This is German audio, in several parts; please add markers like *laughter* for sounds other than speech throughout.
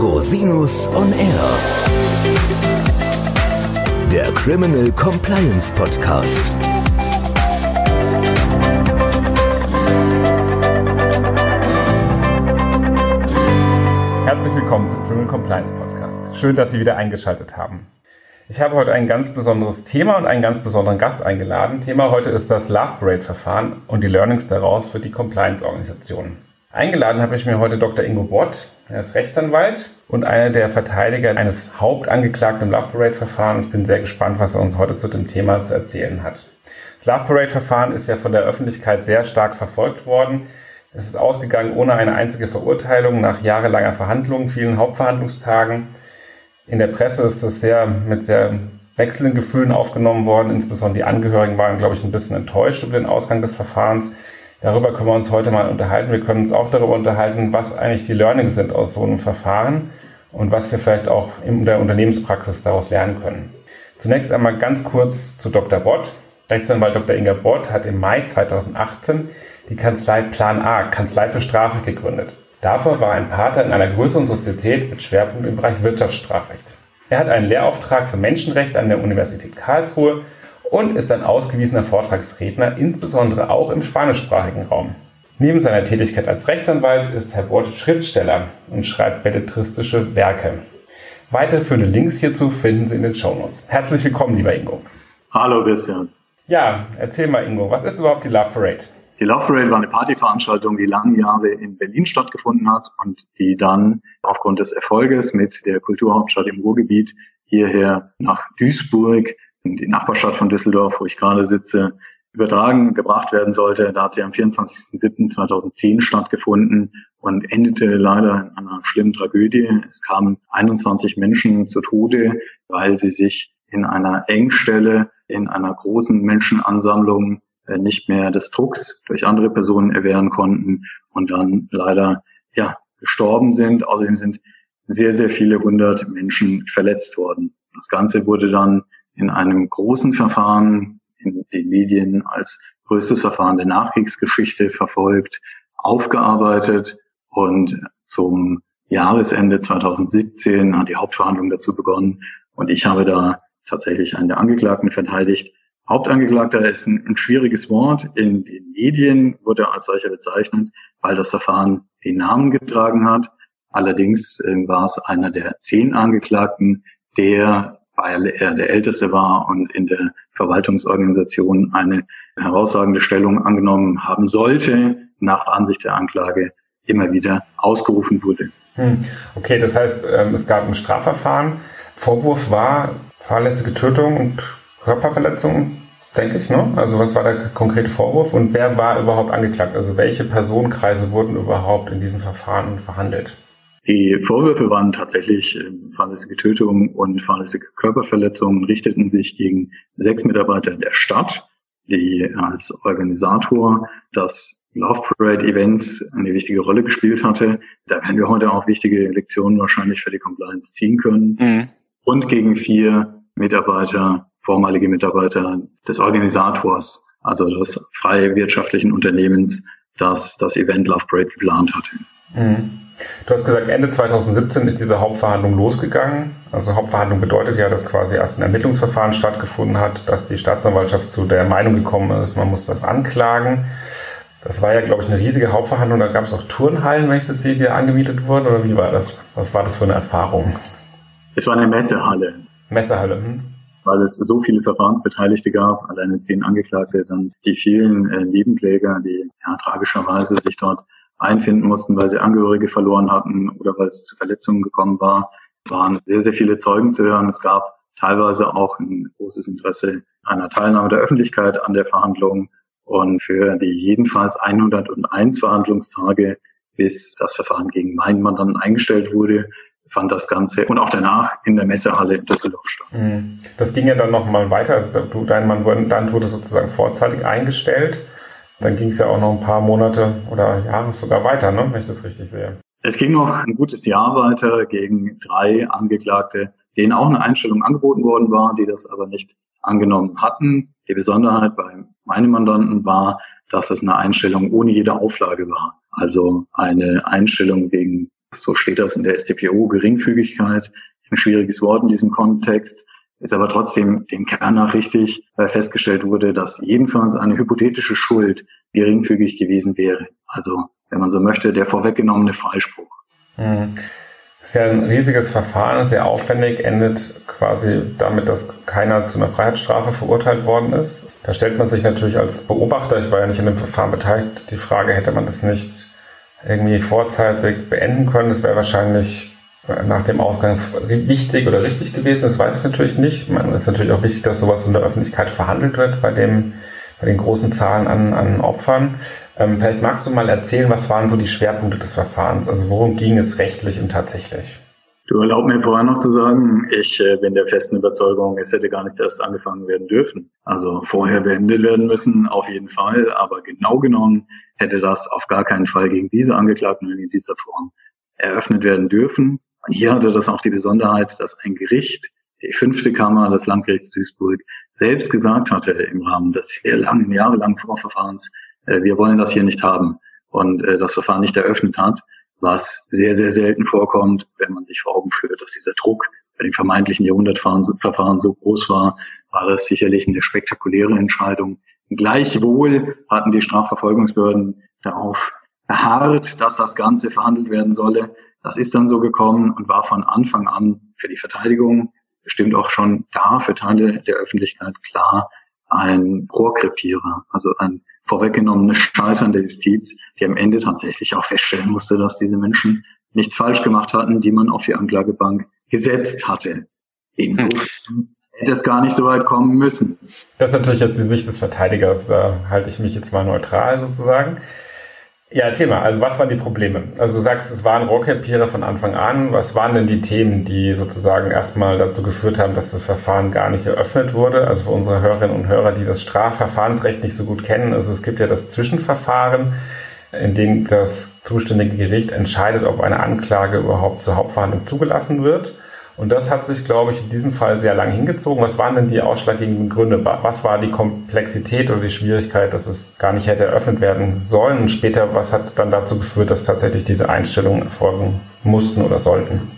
Rosinus on Air. Der Criminal Compliance Podcast. Herzlich willkommen zum Criminal Compliance Podcast. Schön, dass Sie wieder eingeschaltet haben. Ich habe heute ein ganz besonderes Thema und einen ganz besonderen Gast eingeladen. Thema heute ist das Love Parade Verfahren und die Learnings daraus für die Compliance-Organisationen. Eingeladen habe ich mir heute Dr. Ingo Bott. Er ist Rechtsanwalt und einer der Verteidiger eines Hauptangeklagten im Love Parade Verfahren. Ich bin sehr gespannt, was er uns heute zu dem Thema zu erzählen hat. Das Love Parade Verfahren ist ja von der Öffentlichkeit sehr stark verfolgt worden. Es ist ausgegangen ohne eine einzige Verurteilung nach jahrelanger Verhandlungen, vielen Hauptverhandlungstagen. In der Presse ist das sehr mit sehr wechselnden Gefühlen aufgenommen worden. Insbesondere die Angehörigen waren, glaube ich, ein bisschen enttäuscht über den Ausgang des Verfahrens. Darüber können wir uns heute mal unterhalten. Wir können uns auch darüber unterhalten, was eigentlich die Learnings sind aus so einem Verfahren und was wir vielleicht auch in der Unternehmenspraxis daraus lernen können. Zunächst einmal ganz kurz zu Dr. Bott. Rechtsanwalt Dr. Inga Bott hat im Mai 2018 die Kanzlei Plan A, Kanzlei für Strafrecht, gegründet. Davor war ein Pater in einer größeren Sozietät mit Schwerpunkt im Bereich Wirtschaftsstrafrecht. Er hat einen Lehrauftrag für Menschenrecht an der Universität Karlsruhe und ist ein ausgewiesener Vortragsredner, insbesondere auch im spanischsprachigen Raum. Neben seiner Tätigkeit als Rechtsanwalt ist Herr Bort Schriftsteller und schreibt belletristische Werke. Weiterführende Links hierzu finden Sie in den Shownotes. Herzlich willkommen, lieber Ingo. Hallo, Christian. Ja, erzähl mal, Ingo, was ist überhaupt die Love Parade? Die Love Parade war eine Partyveranstaltung, die lange Jahre in Berlin stattgefunden hat und die dann aufgrund des Erfolges mit der Kulturhauptstadt im Ruhrgebiet hierher nach Duisburg, in die Nachbarstadt von Düsseldorf, wo ich gerade sitze, übertragen gebracht werden sollte. Da hat sie am 24.07.2010 stattgefunden und endete leider in einer schlimmen Tragödie. Es kamen 21 Menschen zu Tode, weil sie sich in einer Engstelle, in einer großen Menschenansammlung äh, nicht mehr des Drucks durch andere Personen erwehren konnten und dann leider ja gestorben sind. Außerdem sind sehr, sehr viele hundert Menschen verletzt worden. Das Ganze wurde dann in einem großen Verfahren in den Medien als größtes Verfahren der Nachkriegsgeschichte verfolgt, aufgearbeitet und zum Jahresende 2017 hat die Hauptverhandlung dazu begonnen und ich habe da tatsächlich einen der Angeklagten verteidigt Hauptangeklagter ist ein, ein, schwieriges Wort. In den Medien wurde er als solcher bezeichnet, weil das Verfahren den Namen getragen hat. Allerdings äh, war es einer der zehn Angeklagten, der, weil er der Älteste war und in der Verwaltungsorganisation eine herausragende Stellung angenommen haben sollte, nach Ansicht der Anklage immer wieder ausgerufen wurde. Hm. Okay, das heißt, ähm, es gab ein Strafverfahren. Vorwurf war fahrlässige Tötung und Körperverletzung denke ich. Ne? Also was war der konkrete Vorwurf und wer war überhaupt angeklagt? Also welche Personenkreise wurden überhaupt in diesem Verfahren verhandelt? Die Vorwürfe waren tatsächlich äh, fahrlässige Tötung und fahrlässige Körperverletzungen, richteten sich gegen sechs Mitarbeiter der Stadt, die als Organisator das Love Parade Events eine wichtige Rolle gespielt hatte. Da werden wir heute auch wichtige Lektionen wahrscheinlich für die Compliance ziehen können. Mhm. Und gegen vier Mitarbeiter vormalige Mitarbeiter des Organisators, also des freie wirtschaftlichen Unternehmens, das das Event Love Parade geplant hatte. Mhm. Du hast gesagt, Ende 2017 ist diese Hauptverhandlung losgegangen. Also Hauptverhandlung bedeutet ja, dass quasi erst ein Ermittlungsverfahren stattgefunden hat, dass die Staatsanwaltschaft zu der Meinung gekommen ist, man muss das anklagen. Das war ja, glaube ich, eine riesige Hauptverhandlung. Da gab es auch Turnhallen, wenn ich das sehe, die angemietet wurden. Oder wie war das? Was war das für eine Erfahrung? Es war eine Messehalle. Messehalle. Hm weil es so viele Verfahrensbeteiligte gab, alleine zehn Angeklagte, dann die vielen äh, Nebenkläger, die ja, tragischerweise sich dort einfinden mussten, weil sie Angehörige verloren hatten oder weil es zu Verletzungen gekommen war. Es waren sehr, sehr viele Zeugen zu hören. Es gab teilweise auch ein großes Interesse einer Teilnahme der Öffentlichkeit an der Verhandlung. Und für die jedenfalls 101 Verhandlungstage, bis das Verfahren gegen meinen Mandanten eingestellt wurde, fand das Ganze und auch danach in der Messehalle in Düsseldorf statt. Mhm. Das ging ja dann nochmal weiter. Also du, dein Mandant wurde sozusagen vorzeitig eingestellt. Dann ging es ja auch noch ein paar Monate oder Jahre sogar weiter, ne? wenn ich das richtig sehe. Es ging noch ein gutes Jahr weiter gegen drei Angeklagte, denen auch eine Einstellung angeboten worden war, die das aber nicht angenommen hatten. Die Besonderheit bei meinem Mandanten war, dass es eine Einstellung ohne jede Auflage war. Also eine Einstellung wegen So steht das in der StPO. Geringfügigkeit ist ein schwieriges Wort in diesem Kontext ist aber trotzdem dem Kern nach richtig, weil festgestellt wurde, dass jedenfalls eine hypothetische Schuld geringfügig gewesen wäre. Also, wenn man so möchte, der vorweggenommene Freispruch. Mhm. Das ist ja ein riesiges Verfahren, sehr aufwendig, endet quasi damit, dass keiner zu einer Freiheitsstrafe verurteilt worden ist. Da stellt man sich natürlich als Beobachter, ich war ja nicht in dem Verfahren beteiligt, die Frage, hätte man das nicht irgendwie vorzeitig beenden können? Das wäre wahrscheinlich nach dem Ausgang wichtig oder richtig gewesen. Das weiß ich natürlich nicht. Es ist natürlich auch wichtig, dass sowas in der Öffentlichkeit verhandelt wird bei dem bei den großen Zahlen an, an Opfern. Ähm, vielleicht magst du mal erzählen, was waren so die Schwerpunkte des Verfahrens? Also worum ging es rechtlich und tatsächlich? Du erlaub mir vorher noch zu sagen, ich äh, bin der festen Überzeugung, es hätte gar nicht erst angefangen werden dürfen. Also vorher beendet werden müssen, auf jeden Fall. Aber genau genommen hätte das auf gar keinen Fall gegen diese Angeklagten in dieser Form eröffnet werden dürfen. Und hier hatte das auch die Besonderheit, dass ein Gericht die fünfte Kammer des Landgerichts Duisburg selbst gesagt hatte im Rahmen des sehr langen, jahrelangen Vorverfahrens, äh, wir wollen das hier nicht haben und äh, das Verfahren nicht eröffnet hat, was sehr, sehr selten vorkommt, wenn man sich vor Augen führt, dass dieser Druck bei den vermeintlichen Jahrhundertverfahren so groß war, war das sicherlich eine spektakuläre Entscheidung. Gleichwohl hatten die Strafverfolgungsbehörden darauf beharrt, dass das Ganze verhandelt werden solle. Das ist dann so gekommen und war von Anfang an für die Verteidigung bestimmt auch schon da für Teile der Öffentlichkeit klar ein Rohrkrepierer, also ein vorweggenommenes Scheitern der Justiz, die am Ende tatsächlich auch feststellen musste, dass diese Menschen nichts falsch gemacht hatten, die man auf die Anklagebank gesetzt hatte. Insofern hätte es gar nicht so weit kommen müssen. Das ist natürlich jetzt die Sicht des Verteidigers, da halte ich mich jetzt mal neutral sozusagen. Ja, erzähl mal, also was waren die Probleme? Also du sagst, es waren Rohrkrepierer von Anfang an. Was waren denn die Themen, die sozusagen erstmal dazu geführt haben, dass das Verfahren gar nicht eröffnet wurde? Also für unsere Hörerinnen und Hörer, die das Strafverfahrensrecht nicht so gut kennen, also es gibt ja das Zwischenverfahren, in dem das zuständige Gericht entscheidet, ob eine Anklage überhaupt zur Hauptverhandlung zugelassen wird. Und das hat sich, glaube ich, in diesem Fall sehr lang hingezogen. Was waren denn die ausschlaggebenden Gründe? Was war die Komplexität oder die Schwierigkeit, dass es gar nicht hätte eröffnet werden sollen? Und später, was hat dann dazu geführt, dass tatsächlich diese Einstellungen erfolgen mussten oder sollten?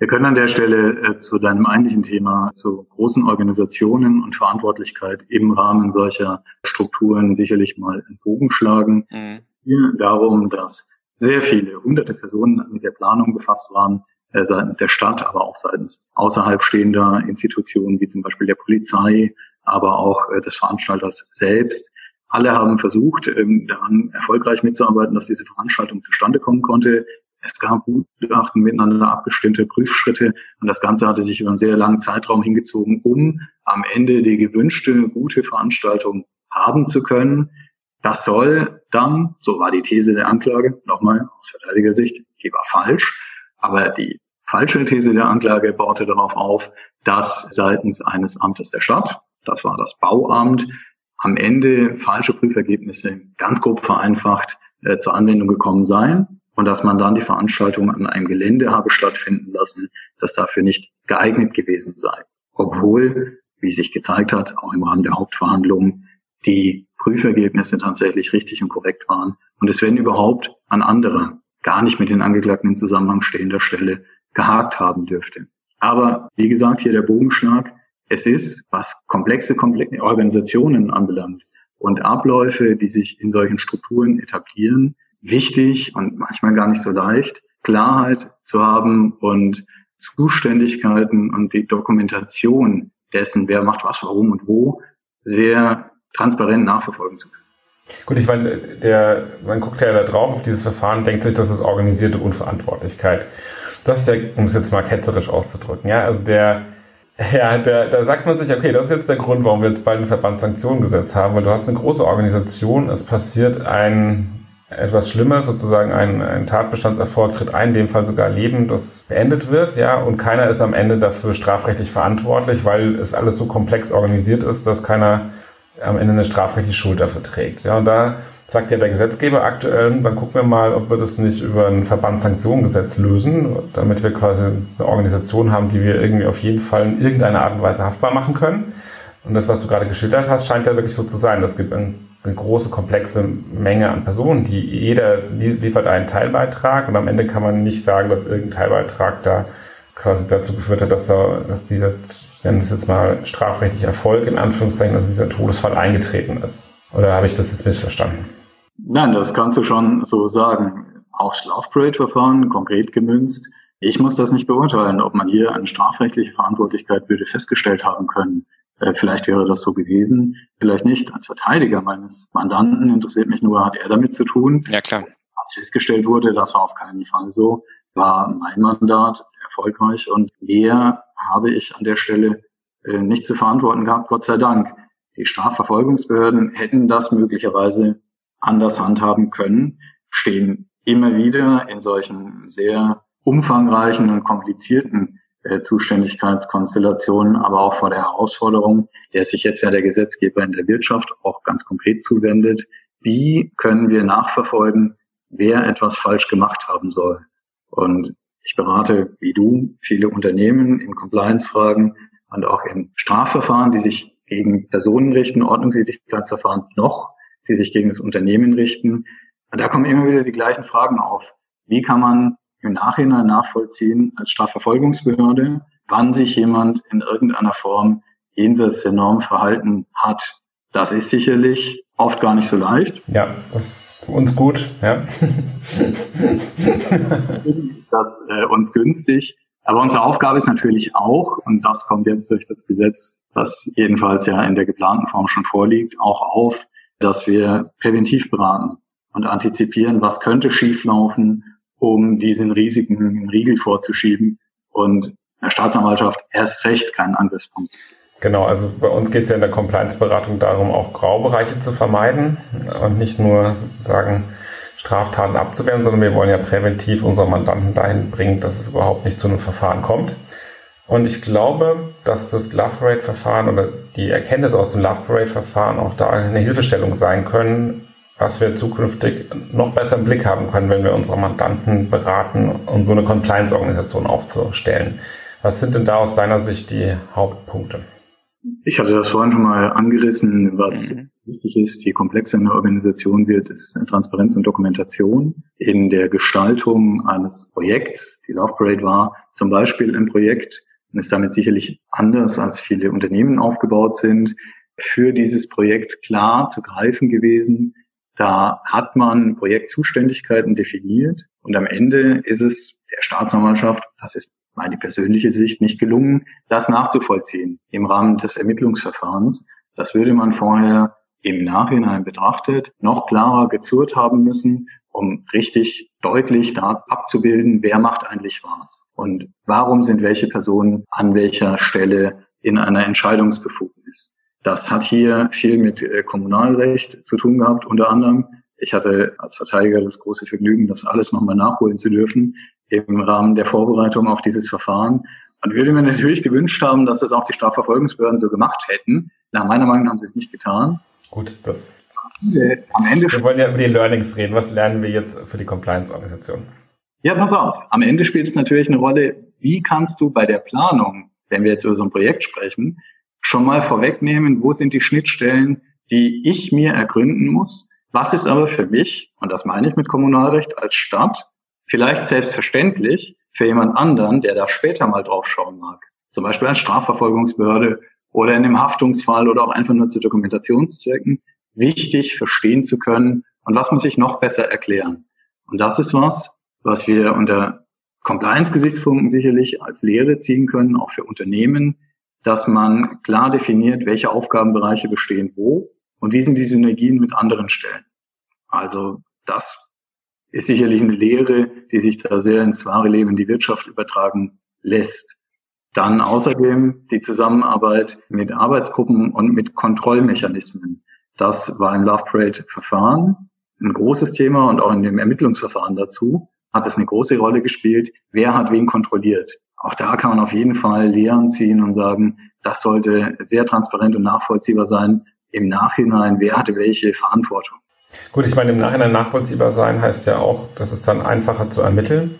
Wir können an der Stelle äh, zu deinem eigentlichen Thema, zu großen Organisationen und Verantwortlichkeit im Rahmen solcher Strukturen sicherlich mal einen Bogen schlagen. Mhm. Hier darum, dass sehr viele hunderte Personen mit der Planung befasst waren, seitens der Stadt, aber auch seitens außerhalb stehender Institutionen wie zum Beispiel der Polizei, aber auch äh, des Veranstalters selbst. Alle haben versucht, ähm, daran erfolgreich mitzuarbeiten, dass diese Veranstaltung zustande kommen konnte. Es gab Gutachten miteinander abgestimmte Prüfschritte und das Ganze hatte sich über einen sehr langen Zeitraum hingezogen, um am Ende die gewünschte gute Veranstaltung haben zu können. Das soll dann, so war die These der Anklage, nochmal aus Verteidigersicht, die war falsch, aber die falsche These der Anklage baute darauf auf, dass seitens eines Amtes der Stadt, das war das Bauamt, am Ende falsche Prüfergebnisse ganz grob vereinfacht äh, zur Anwendung gekommen seien und dass man dann die Veranstaltung an einem Gelände habe stattfinden lassen, das dafür nicht geeignet gewesen sei. Obwohl, wie sich gezeigt hat, auch im Rahmen der Hauptverhandlungen, die Prüfergebnisse tatsächlich richtig und korrekt waren und es wenn überhaupt an anderer gar nicht mit den Angeklagten in Zusammenhang stehender Stelle gehakt haben dürfte. Aber wie gesagt, hier der Bogenschlag. Es ist, was komplexe, komplexe Organisationen anbelangt und Abläufe, die sich in solchen Strukturen etablieren, wichtig und manchmal gar nicht so leicht, Klarheit zu haben und Zuständigkeiten und die Dokumentation dessen, wer macht was, warum und wo, sehr transparent nachverfolgen zu können. Gut, ich meine, der, man guckt ja da drauf auf dieses Verfahren, denkt sich, das ist organisierte Unverantwortlichkeit. Das ist ja, um es jetzt mal ketzerisch auszudrücken, ja, also der, ja, der, da sagt man sich, okay, das ist jetzt der Grund, warum wir jetzt bald ein Verbandssanktionengesetz haben, weil du hast eine große Organisation, es passiert ein etwas Schlimmes, sozusagen ein, ein Tatbestandserfolg tritt ein, in dem Fall sogar Leben, das beendet wird, ja, und keiner ist am Ende dafür strafrechtlich verantwortlich, weil es alles so komplex organisiert ist, dass keiner am Ende eine strafrechtliche Schuld dafür trägt. Ja, und da sagt ja der Gesetzgeber aktuell, dann gucken wir mal, ob wir das nicht über ein Verbandssanktionengesetz lösen, damit wir quasi eine Organisation haben, die wir irgendwie auf jeden Fall in irgendeiner Art und Weise haftbar machen können. Und das, was du gerade geschildert hast, scheint ja wirklich so zu sein. Es gibt ein, eine große, komplexe Menge an Personen, die jeder liefert einen Teilbeitrag und am Ende kann man nicht sagen, dass irgendein Teilbeitrag da quasi dazu geführt hat, dass da, dass dieser, wir es jetzt mal strafrechtlicher Erfolg in Anführungszeichen, dass dieser Todesfall eingetreten ist. Oder habe ich das jetzt missverstanden? Nein, das kannst du schon so sagen. Aufs Love Parade-Verfahren konkret gemünzt. Ich muss das nicht beurteilen, ob man hier eine strafrechtliche Verantwortlichkeit würde festgestellt haben können. Äh, vielleicht wäre das so gewesen, vielleicht nicht. Als Verteidiger meines Mandanten interessiert mich nur, hat er damit zu tun? Ja, klar. Als festgestellt wurde, das war auf keinen Fall so, war mein Mandat erfolgreich und mehr habe ich an der Stelle äh, nicht zu verantworten gehabt, Gott sei Dank. Die Strafverfolgungsbehörden hätten das möglicherweise anders handhaben können, stehen immer wieder in solchen sehr umfangreichen und komplizierten äh, Zuständigkeitskonstellationen, aber auch vor der Herausforderung, der sich jetzt ja der Gesetzgeber in der Wirtschaft auch ganz konkret zuwendet. Wie können wir nachverfolgen, wer etwas falsch gemacht haben soll? Und ich berate, wie du, viele Unternehmen in Compliance-Fragen und auch in Strafverfahren, die sich gegen Personen richten, Ordnungswidrigkeitsverfahren noch, die sich gegen das Unternehmen richten. Und da kommen immer wieder die gleichen Fragen auf. Wie kann man im Nachhinein nachvollziehen als Strafverfolgungsbehörde, wann sich jemand in irgendeiner Form jenseits der Norm verhalten hat? Das ist sicherlich oft gar nicht so leicht. Ja, das ist für uns gut, ja. *laughs* das äh, uns günstig. Aber unsere Aufgabe ist natürlich auch, und das kommt jetzt durch das Gesetz was jedenfalls ja in der geplanten Form schon vorliegt, auch auf, dass wir präventiv beraten und antizipieren, was könnte schieflaufen, um diesen Risiken einen Riegel vorzuschieben und der Staatsanwaltschaft erst recht keinen Angriffspunkt. Genau, also bei uns geht es ja in der Compliance-Beratung darum, auch Graubereiche zu vermeiden und nicht nur sozusagen Straftaten abzuwehren, sondern wir wollen ja präventiv unsere Mandanten dahin bringen, dass es überhaupt nicht zu einem Verfahren kommt. Und ich glaube, dass das Love Parade Verfahren oder die Erkenntnisse aus dem Love Parade Verfahren auch da eine Hilfestellung sein können, was wir zukünftig noch besser im Blick haben können, wenn wir unsere Mandanten beraten, um so eine Compliance-Organisation aufzustellen. Was sind denn da aus deiner Sicht die Hauptpunkte? Ich hatte das vorhin schon mal angerissen, was mhm. wichtig ist, je komplexer eine Organisation wird, ist Transparenz und Dokumentation. In der Gestaltung eines Projekts, die Love Parade war zum Beispiel ein Projekt, und ist damit sicherlich anders, als viele Unternehmen aufgebaut sind, für dieses Projekt klar zu greifen gewesen. Da hat man Projektzuständigkeiten definiert und am Ende ist es der Staatsanwaltschaft, das ist meine persönliche Sicht, nicht gelungen, das nachzuvollziehen im Rahmen des Ermittlungsverfahrens. Das würde man vorher im Nachhinein betrachtet noch klarer gezurrt haben müssen um richtig deutlich da abzubilden, wer macht eigentlich was und warum sind welche Personen an welcher Stelle in einer Entscheidungsbefugnis. Das hat hier viel mit äh, Kommunalrecht zu tun gehabt, unter anderem. Ich hatte als Verteidiger das große Vergnügen, das alles nochmal nachholen zu dürfen im Rahmen der Vorbereitung auf dieses Verfahren. Und würde mir natürlich gewünscht haben, dass das auch die Strafverfolgungsbehörden so gemacht hätten. Nach meiner Meinung haben sie es nicht getan. Gut, das am Ende. Wir wollen ja über die Learnings reden. Was lernen wir jetzt für die Compliance-Organisation? Ja, pass auf. Am Ende spielt es natürlich eine Rolle, wie kannst du bei der Planung, wenn wir jetzt über so ein Projekt sprechen, schon mal vorwegnehmen, wo sind die Schnittstellen, die ich mir ergründen muss? Was ist aber für mich, und das meine ich mit Kommunalrecht als Stadt, vielleicht selbstverständlich für jemand anderen, der da später mal drauf schauen mag? Zum Beispiel als Strafverfolgungsbehörde oder in einem Haftungsfall oder auch einfach nur zu Dokumentationszwecken wichtig verstehen zu können und was muss ich noch besser erklären. Und das ist was, was wir unter Compliance-Gesichtspunkten sicherlich als Lehre ziehen können, auch für Unternehmen, dass man klar definiert, welche Aufgabenbereiche bestehen wo und wie sind die Synergien mit anderen Stellen. Also das ist sicherlich eine Lehre, die sich da sehr ins wahre Leben in die Wirtschaft übertragen lässt. Dann außerdem die Zusammenarbeit mit Arbeitsgruppen und mit Kontrollmechanismen. Das war im Love Parade Verfahren ein großes Thema und auch in dem Ermittlungsverfahren dazu hat es eine große Rolle gespielt, wer hat wen kontrolliert. Auch da kann man auf jeden Fall Lehren ziehen und sagen, das sollte sehr transparent und nachvollziehbar sein. Im Nachhinein, wer hatte welche Verantwortung. Gut, ich meine, im Nachhinein nachvollziehbar sein heißt ja auch, dass es dann einfacher zu ermitteln.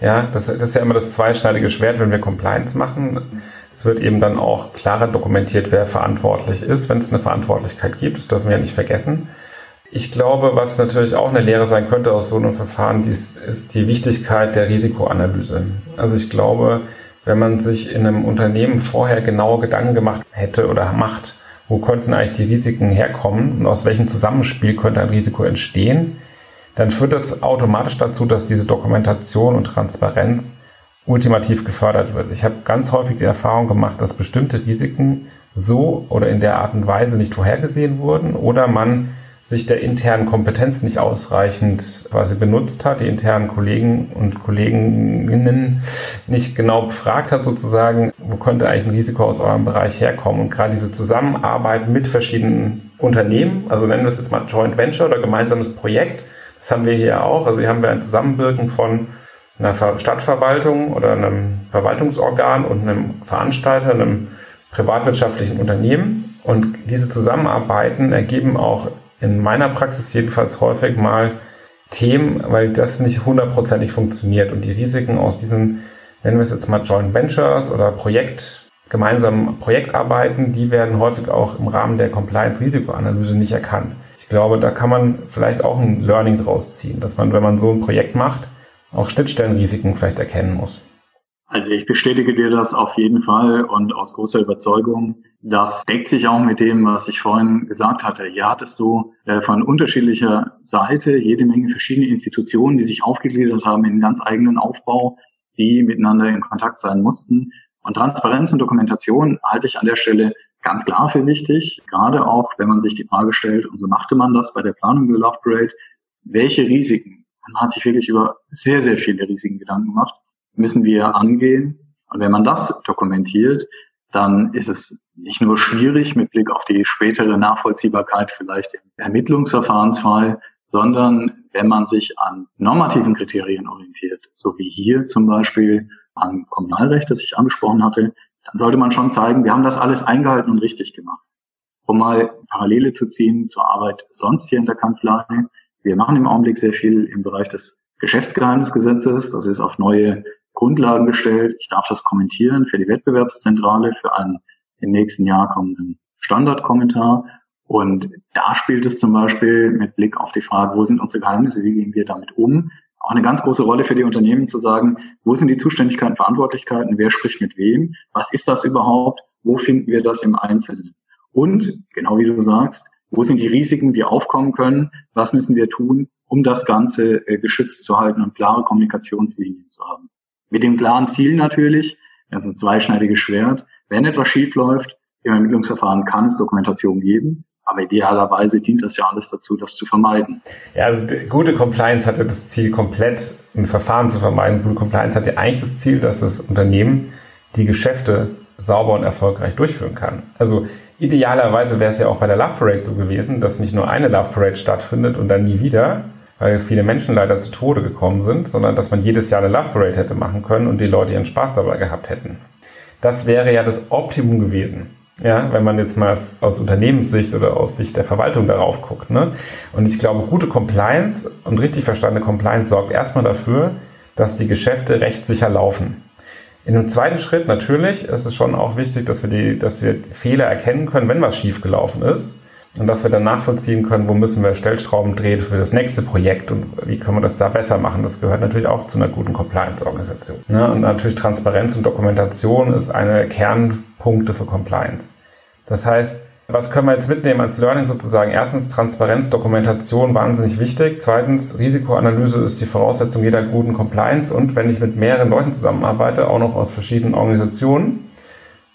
Ja, das, das ist ja immer das zweischneidige Schwert, wenn wir Compliance machen. Es wird eben dann auch klarer dokumentiert, wer verantwortlich ist, wenn es eine Verantwortlichkeit gibt. Das dürfen wir ja nicht vergessen. Ich glaube, was natürlich auch eine Lehre sein könnte aus so einem Verfahren, ist, ist die Wichtigkeit der Risikoanalyse. Also ich glaube, wenn man sich in einem Unternehmen vorher genaue Gedanken gemacht hätte oder macht, wo könnten eigentlich die Risiken herkommen und aus welchem Zusammenspiel könnte ein Risiko entstehen, dann führt das automatisch dazu, dass diese Dokumentation und Transparenz ultimativ gefördert wird. Ich habe ganz häufig die Erfahrung gemacht, dass bestimmte Risiken so oder in der Art und Weise nicht vorhergesehen wurden oder man sich der internen Kompetenz nicht ausreichend quasi benutzt hat, die internen Kollegen und Kolleginnen nicht genau befragt hat sozusagen, wo könnte eigentlich ein Risiko aus eurem Bereich herkommen. Und gerade diese Zusammenarbeit mit verschiedenen Unternehmen, also nennen wir es jetzt mal Joint Venture oder gemeinsames Projekt, das haben wir hier auch. Also hier haben wir ein Zusammenwirken von einer Stadtverwaltung oder einem Verwaltungsorgan und einem Veranstalter, einem privatwirtschaftlichen Unternehmen. Und diese Zusammenarbeiten ergeben auch in meiner Praxis jedenfalls häufig mal Themen, weil das nicht hundertprozentig funktioniert und die Risiken aus diesen, nennen wir es jetzt mal Joint Ventures oder Projekt, gemeinsamen Projektarbeiten, die werden häufig auch im Rahmen der Compliance-Risikoanalyse nicht erkannt ich glaube, da kann man vielleicht auch ein Learning draus ziehen, dass man, wenn man so ein Projekt macht, auch Schnittstellenrisiken vielleicht erkennen muss. Also ich bestätige dir das auf jeden Fall und aus großer Überzeugung. Das deckt sich auch mit dem, was ich vorhin gesagt hatte. Hier hattest du äh, von unterschiedlicher Seite jede Menge verschiedene Institutionen, die sich aufgegliedert haben in einen ganz eigenen Aufbau, die miteinander in Kontakt sein mussten. Und Transparenz und Dokumentation halte ich an der Stelle ganz klar für wichtig, gerade auch, wenn man sich die Frage stellt, und so machte man das bei der Planung der Love Parade, welche Risiken, man hat sich wirklich über sehr, sehr viele Risiken Gedanken gemacht, müssen wir angehen. Und wenn man das dokumentiert, dann ist es nicht nur schwierig mit Blick auf die spätere Nachvollziehbarkeit vielleicht im Ermittlungsverfahrensfall, sondern wenn man sich an normativen Kriterien orientiert, so wie hier zum Beispiel an Kommunalrecht, das ich angesprochen hatte, dann sollte man schon zeigen, wir haben das alles eingehalten und richtig gemacht. Um mal Parallele zu ziehen zur Arbeit sonst hier in der Kanzlei. Wir machen im Augenblick sehr viel im Bereich des Geschäftsgeheimnisgesetzes. Das ist auf neue Grundlagen gestellt. Ich darf das kommentieren für die Wettbewerbszentrale, für einen im nächsten Jahr kommenden Standardkommentar. Und da spielt es zum Beispiel mit Blick auf die Frage, wo sind unsere Geheimnisse, wie gehen wir damit um, auch eine ganz große Rolle für die Unternehmen zu sagen, wo sind die Zuständigkeiten, Verantwortlichkeiten, wer spricht mit wem, was ist das überhaupt, wo finden wir das im Einzelnen. Und, genau wie du sagst, wo sind die Risiken, die aufkommen können, was müssen wir tun, um das Ganze äh, geschützt zu halten und klare Kommunikationslinien zu haben. Mit dem klaren Ziel natürlich, das ist ein zweischneidiges Schwert, wenn etwas schief läuft, im Ermittlungsverfahren kann es Dokumentation geben, aber idealerweise dient das ja alles dazu, das zu vermeiden. Ja, also gute Compliance hatte das Ziel, komplett ein Verfahren zu vermeiden. Gute Compliance hatte eigentlich das Ziel, dass das Unternehmen die Geschäfte sauber und erfolgreich durchführen kann. Also idealerweise wäre es ja auch bei der Love Parade so gewesen, dass nicht nur eine Love Parade stattfindet und dann nie wieder, weil viele Menschen leider zu Tode gekommen sind, sondern dass man jedes Jahr eine Love Parade hätte machen können und die Leute ihren Spaß dabei gehabt hätten. Das wäre ja das Optimum gewesen. Ja, wenn man jetzt mal aus Unternehmenssicht oder aus Sicht der Verwaltung darauf guckt. Ne? Und ich glaube, gute Compliance und richtig verstandene Compliance sorgt erstmal dafür, dass die Geschäfte rechtssicher laufen. In einem zweiten Schritt natürlich ist es schon auch wichtig, dass wir die, dass wir Fehler erkennen können, wenn was schiefgelaufen ist und dass wir dann nachvollziehen können, wo müssen wir Stellschrauben drehen für das nächste Projekt und wie können wir das da besser machen. Das gehört natürlich auch zu einer guten Compliance-Organisation. Ja, und natürlich Transparenz und Dokumentation ist eine Kernpunkte für Compliance. Das heißt, was können wir jetzt mitnehmen als Learning sozusagen? Erstens Transparenz, Dokumentation wahnsinnig wichtig. Zweitens Risikoanalyse ist die Voraussetzung jeder guten Compliance und wenn ich mit mehreren Leuten zusammenarbeite, auch noch aus verschiedenen Organisationen,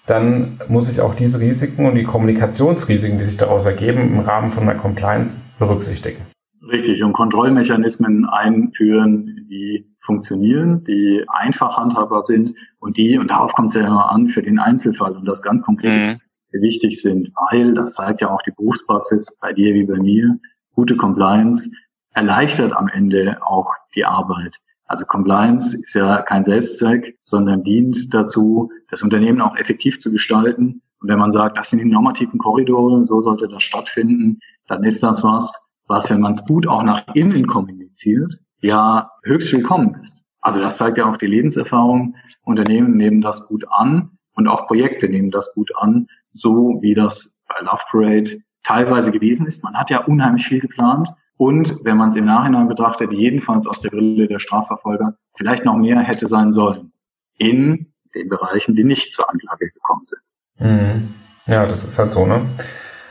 dann muss ich auch diese Risiken und die Kommunikationsrisiken, die sich daraus ergeben, im Rahmen von einer Compliance berücksichtigen. Richtig, und Kontrollmechanismen einführen, die funktionieren, die einfach handhabbar sind und die, und darauf kommt es ja immer an, für den Einzelfall und das ganz konkret mhm. wichtig sind, weil, das zeigt ja auch die Berufspraxis bei dir wie bei mir, gute Compliance erleichtert am Ende auch die Arbeit. Also Compliance ist ja kein Selbstzweck, sondern dient dazu, das Unternehmen auch effektiv zu gestalten. Und wenn man sagt, das sind die normativen Korridore, so sollte das stattfinden, dann ist das was, was, wenn man es gut auch nach innen kommuniziert, ja höchst willkommen ist. Also das zeigt ja auch die Lebenserfahrung. Unternehmen nehmen das gut an und auch Projekte nehmen das gut an, so wie das bei Love Parade teilweise gewesen ist. Man hat ja unheimlich viel geplant und wenn man es im Nachhinein betrachtet, jedenfalls aus der Brille der Strafverfolger, vielleicht noch mehr hätte sein sollen in den Bereichen, die nicht zur Anklage gekommen sind. Mhm. Ja, das ist halt so, ne?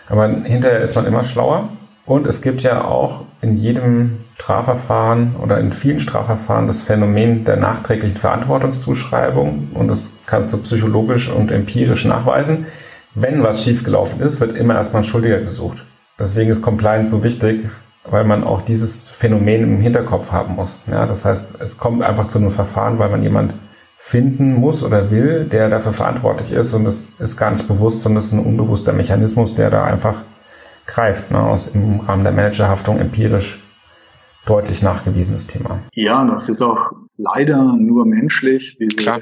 Aber hinterher ist man immer schlauer. Und es gibt ja auch in jedem Strafverfahren oder in vielen Strafverfahren das Phänomen der nachträglichen Verantwortungszuschreibung. Und das kannst du psychologisch und empirisch nachweisen. Wenn was schiefgelaufen ist, wird immer erstmal ein Schuldiger gesucht. Deswegen ist Compliance so wichtig, weil man auch dieses Phänomen im Hinterkopf haben muss. Ja, das heißt, es kommt einfach zu einem Verfahren, weil man jemand finden muss oder will, der dafür verantwortlich ist und das ist gar nicht bewusst, sondern das ist ein unbewusster Mechanismus, der da einfach greift, ne, aus im Rahmen der Managerhaftung empirisch deutlich nachgewiesenes Thema. Ja, das ist auch leider nur menschlich, diese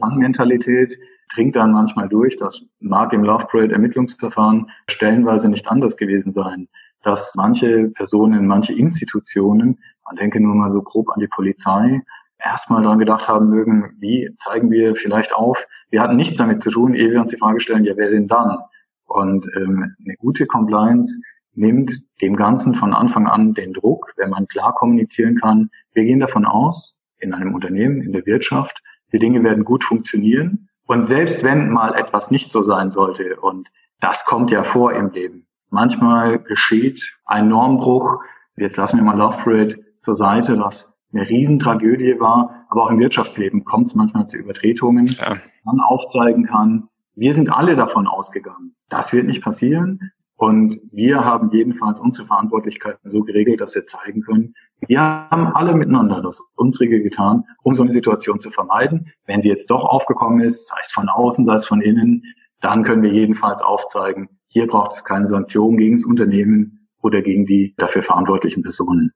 Fangmentalität dringt dann manchmal durch. Das mag im Love Parade Ermittlungsverfahren stellenweise nicht anders gewesen sein dass manche Personen, manche Institutionen, man denke nur mal so grob an die Polizei, erstmal daran gedacht haben mögen, wie zeigen wir vielleicht auf, wir hatten nichts damit zu tun, ehe wir uns die Frage stellen, ja, wer denn dann? Und ähm, eine gute Compliance nimmt dem Ganzen von Anfang an den Druck, wenn man klar kommunizieren kann, wir gehen davon aus, in einem Unternehmen, in der Wirtschaft, die Dinge werden gut funktionieren. Und selbst wenn mal etwas nicht so sein sollte, und das kommt ja vor im Leben, Manchmal geschieht ein Normbruch. Jetzt lassen wir mal Love Parade zur Seite, was eine Riesentragödie war. Aber auch im Wirtschaftsleben kommt es manchmal zu Übertretungen, ja. man aufzeigen kann. Wir sind alle davon ausgegangen. Das wird nicht passieren. Und wir haben jedenfalls unsere Verantwortlichkeiten so geregelt, dass wir zeigen können, wir haben alle miteinander das Unsrige getan, um so eine Situation zu vermeiden. Wenn sie jetzt doch aufgekommen ist, sei es von außen, sei es von innen, dann können wir jedenfalls aufzeigen, hier braucht es keine Sanktionen gegen das Unternehmen oder gegen die dafür verantwortlichen Personen.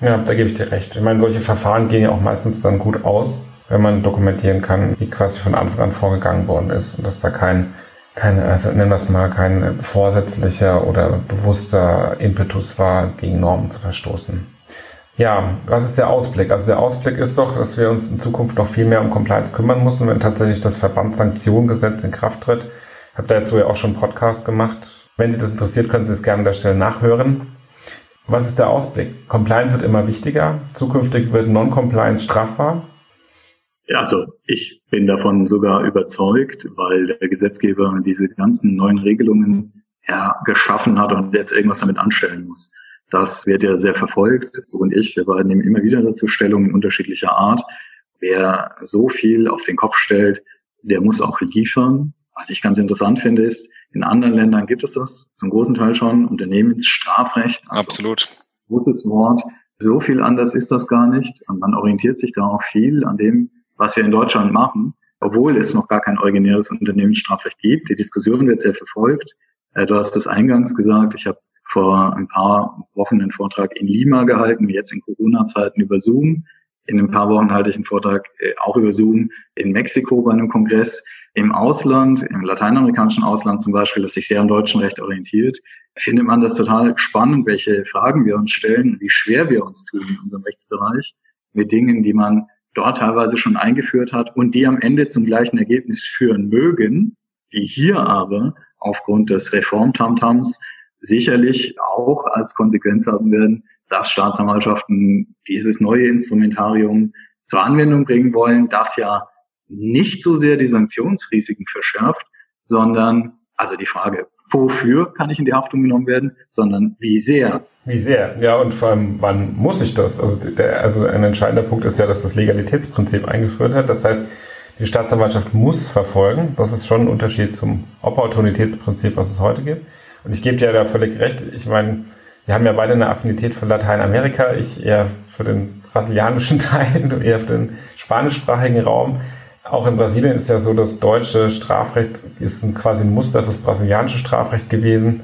Ja, da gebe ich dir recht. Ich meine, solche Verfahren gehen ja auch meistens dann gut aus, wenn man dokumentieren kann, wie quasi von Anfang an vorgegangen worden ist und dass da kein, kein also nennen wir es mal, kein vorsätzlicher oder bewusster Impetus war, gegen Normen zu verstoßen. Ja, was ist der Ausblick? Also der Ausblick ist doch, dass wir uns in Zukunft noch viel mehr um Compliance kümmern müssen, wenn tatsächlich das Verbandssanktionengesetz in Kraft tritt habe dazu ja auch schon einen Podcast gemacht. Wenn Sie das interessiert, können Sie es gerne an der Stelle nachhören. Was ist der Ausblick? Compliance wird immer wichtiger. Zukünftig wird Non-Compliance strafbar. Also ich bin davon sogar überzeugt, weil der Gesetzgeber diese ganzen neuen Regelungen ja, geschaffen hat und jetzt irgendwas damit anstellen muss. Das wird ja sehr verfolgt und ich, wir beiden nehmen immer wieder dazu Stellung in unterschiedlicher Art. Wer so viel auf den Kopf stellt, der muss auch liefern. Was ich ganz interessant finde, ist, in anderen Ländern gibt es das zum großen Teil schon, Unternehmensstrafrecht. Also Absolut. Großes Wort. So viel anders ist das gar nicht. Und man orientiert sich da auch viel an dem, was wir in Deutschland machen, obwohl es noch gar kein originäres Unternehmensstrafrecht gibt. Die Diskussion wird sehr verfolgt. Äh, du hast es eingangs gesagt, ich habe vor ein paar Wochen einen Vortrag in Lima gehalten, jetzt in Corona-Zeiten über Zoom. In ein paar Wochen halte ich einen Vortrag äh, auch über Zoom in Mexiko bei einem Kongress. Im Ausland, im lateinamerikanischen Ausland zum Beispiel, das sich sehr am deutschen Recht orientiert, findet man das total spannend, welche Fragen wir uns stellen, wie schwer wir uns tun in unserem Rechtsbereich mit Dingen, die man dort teilweise schon eingeführt hat und die am Ende zum gleichen Ergebnis führen mögen, die hier aber aufgrund des Reformtamtams sicherlich auch als Konsequenz haben werden, Staatsanwaltschaften dieses neue Instrumentarium zur Anwendung bringen wollen, das ja nicht so sehr die Sanktionsrisiken verschärft, sondern also die Frage, wofür kann ich in die Haftung genommen werden, sondern wie sehr. Wie sehr, ja, und vor allem, wann muss ich das? Also, der, also ein entscheidender Punkt ist ja, dass das Legalitätsprinzip eingeführt hat. Das heißt, die Staatsanwaltschaft muss verfolgen. Das ist schon ein Unterschied zum Opportunitätsprinzip, was es heute gibt. Und ich gebe dir da völlig recht. Ich meine, wir haben ja beide eine Affinität für Lateinamerika. Ich eher für den brasilianischen *laughs* Teil, du eher für den spanischsprachigen Raum. Auch in Brasilien ist ja so, das deutsche Strafrecht ist quasi ein Muster fürs brasilianische Strafrecht gewesen.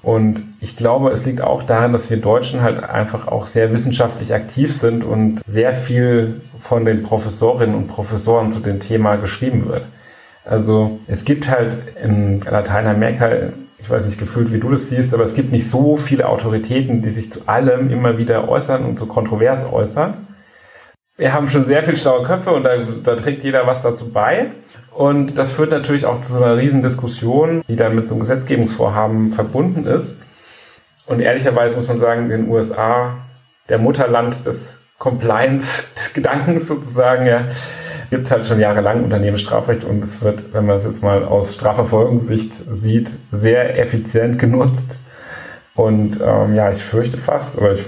Und ich glaube, es liegt auch daran, dass wir Deutschen halt einfach auch sehr wissenschaftlich aktiv sind und sehr viel von den Professorinnen und Professoren zu dem Thema geschrieben wird. Also es gibt halt in Lateinamerika, ich weiß nicht gefühlt, wie du das siehst, aber es gibt nicht so viele Autoritäten, die sich zu allem immer wieder äußern und so kontrovers äußern. wir haben schon sehr viel schlaue Köpfe und da, da trägt jeder was dazu bei. Und das führt natürlich auch zu so einer riesen Diskussion, die dann mit so einem Gesetzgebungsvorhaben verbunden ist. Und ehrlicherweise muss man sagen, in den USA, der Mutterland des Compliance, *laughs* des Gedankens sozusagen, ja, gibt es halt schon jahrelang Unternehmensstrafrecht und es wird, wenn man es jetzt mal aus Strafverfolgungssicht sieht, sehr effizient genutzt. Und ähm, ja, ich fürchte fast, oder ich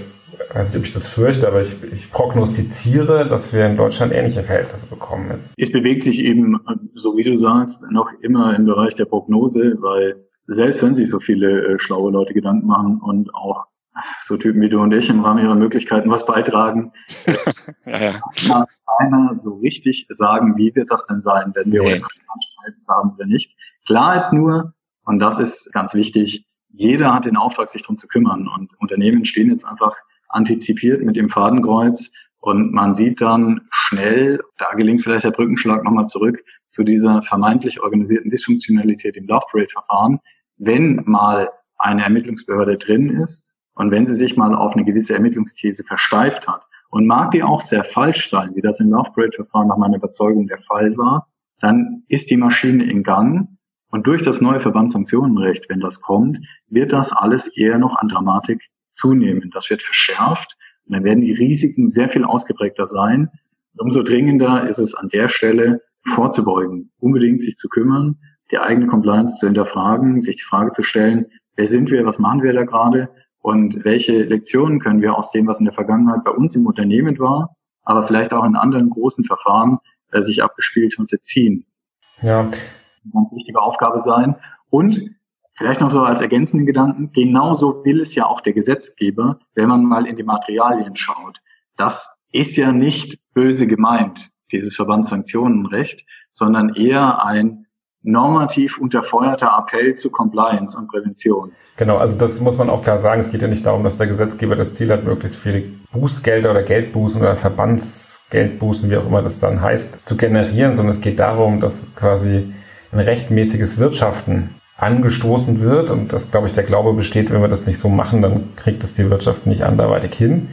weiß nicht, ob ich das fürchte, aber ich, ich prognostiziere, dass wir in Deutschland ähnliche Verhältnisse bekommen jetzt. Es bewegt sich eben, so wie du sagst, noch immer im Bereich der Prognose, weil selbst wenn sich so viele äh, schlaue Leute Gedanken machen und auch so Typen wie du und ich im Rahmen ihrer Möglichkeiten was beitragen, *laughs* ja, ja. kann keiner so richtig sagen, wie wird das denn sein, wenn wir nee. uns Verhältnis haben oder nicht. Klar ist nur, und das ist ganz wichtig, jeder hat den Auftrag, sich darum zu kümmern und Unternehmen stehen jetzt einfach antizipiert mit dem Fadenkreuz und man sieht dann schnell, da gelingt vielleicht der Brückenschlag nochmal zurück zu dieser vermeintlich organisierten Dysfunktionalität im Love Parade Verfahren. Wenn mal eine Ermittlungsbehörde drin ist und wenn sie sich mal auf eine gewisse Ermittlungsthese versteift hat und mag die auch sehr falsch sein, wie das im Love Parade Verfahren nach meiner Überzeugung der Fall war, dann ist die Maschine in Gang und durch das neue Verbandssanktionenrecht, wenn das kommt, wird das alles eher noch an Dramatik zunehmen. Das wird verschärft und dann werden die Risiken sehr viel ausgeprägter sein. Umso dringender ist es an der Stelle vorzubeugen, unbedingt sich zu kümmern, die eigene Compliance zu hinterfragen, sich die Frage zu stellen, wer sind wir, was machen wir da gerade und welche Lektionen können wir aus dem, was in der Vergangenheit bei uns im Unternehmen war, aber vielleicht auch in anderen großen Verfahren äh, sich abgespielt hatte, ziehen. Ja. Eine ganz wichtige Aufgabe sein. Und Vielleicht noch so als ergänzenden Gedanken, genauso will es ja auch der Gesetzgeber, wenn man mal in die Materialien schaut. Das ist ja nicht böse gemeint, dieses Verbandssanktionenrecht, sondern eher ein normativ unterfeuerter Appell zu Compliance und Prävention. Genau, also das muss man auch klar sagen. Es geht ja nicht darum, dass der Gesetzgeber das Ziel hat, möglichst viele Bußgelder oder Geldbußen oder Verbandsgeldbußen, wie auch immer das dann heißt, zu generieren, sondern es geht darum, dass quasi ein rechtmäßiges Wirtschaften angestoßen wird. Und das, glaube ich, der Glaube besteht, wenn wir das nicht so machen, dann kriegt es die Wirtschaft nicht anderweitig hin.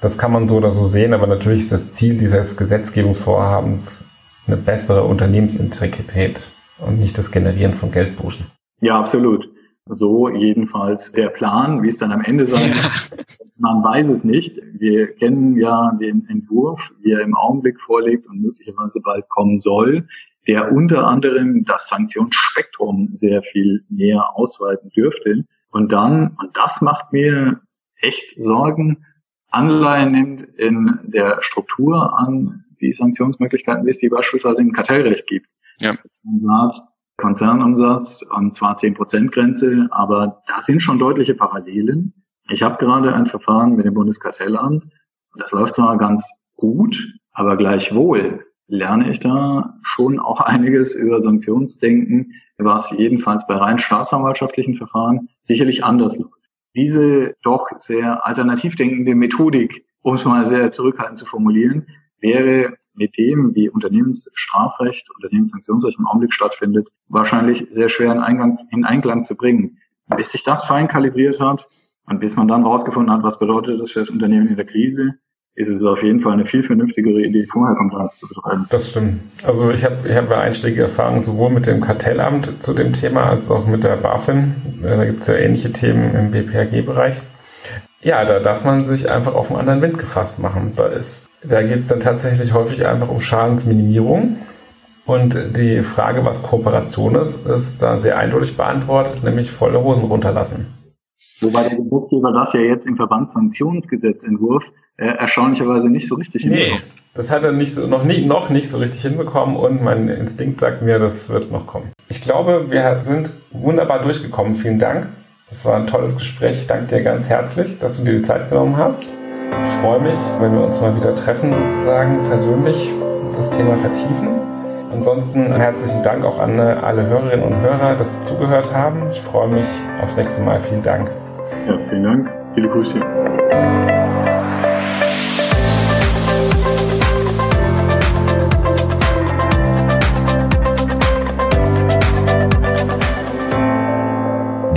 Das kann man so oder so sehen, aber natürlich ist das Ziel dieses Gesetzgebungsvorhabens eine bessere Unternehmensintegrität und nicht das Generieren von Geldbußen. Ja, absolut. So jedenfalls der Plan, wie es dann am Ende sein wird. Man weiß es nicht. Wir kennen ja den Entwurf, wie er im Augenblick vorliegt und möglicherweise bald kommen soll der unter anderem das Sanktionsspektrum sehr viel mehr ausweiten dürfte. Und dann, und das macht mir echt Sorgen, Anleihen nimmt in der Struktur an die Sanktionsmöglichkeiten, wie es die beispielsweise im Kartellrecht gibt. Ja. Konzernumsatz und zwar 10% Grenze, aber da sind schon deutliche Parallelen. Ich habe gerade ein Verfahren mit dem Bundeskartellamt. Das läuft zwar ganz gut, aber gleichwohl lerne ich da schon auch *laughs* einiges über Sanktionsdenken, was jedenfalls bei rein staatsanwaltschaftlichen Verfahren sicherlich anders läuft. Diese doch sehr alternativ denkende Methodik, um es mal sehr zurückhaltend zu formulieren, wäre mit dem, wie Unternehmensstrafrecht, Unternehmenssanktionsrecht im Augenblick stattfindet, wahrscheinlich sehr schwer in, Eingang, in Einklang zu bringen. Bis sich das fein kalibriert hat und bis man dann rausgefunden hat, was bedeutet das für das Unternehmen in der Krise, ist es auf jeden Fall eine viel vernünftigere Idee, vorher Compliance zu betreiben. Das stimmt. Also ich habe ich hab einschlägige Erfahrungen sowohl mit dem Kartellamt zu dem Thema als auch mit der BaFin. Da gibt es ja ähnliche Themen im BPHG-Bereich. Ja, da darf man sich einfach auf einen anderen Wind gefasst machen. Da, ist, da geht es dann tatsächlich häufig einfach um Schadensminimierung. Und die Frage, was Kooperation ist, ist da sehr eindeutig beantwortet, nämlich volle Hosen runterlassen. Wobei der Gesetzgeber das ja jetzt im Verbandssanktionsgesetzentwurf äh, erstaunlicherweise nicht so richtig hinbekommen. Nee, das hat er nicht so, noch, nie, noch nicht so richtig hinbekommen und mein Instinkt sagt mir, das wird noch kommen. Ich glaube, wir sind wunderbar durchgekommen. Vielen Dank. Das war ein tolles Gespräch. Ich danke dir ganz herzlich, dass du dir die Zeit genommen hast. Ich freue mich, wenn wir uns mal wieder treffen, sozusagen persönlich das Thema vertiefen. Ansonsten herzlichen Dank auch an alle Hörerinnen und Hörer, dass Sie zugehört haben. Ich freue mich aufs nächste Mal. Vielen Dank. Ja, vielen Dank. Viele Grüße.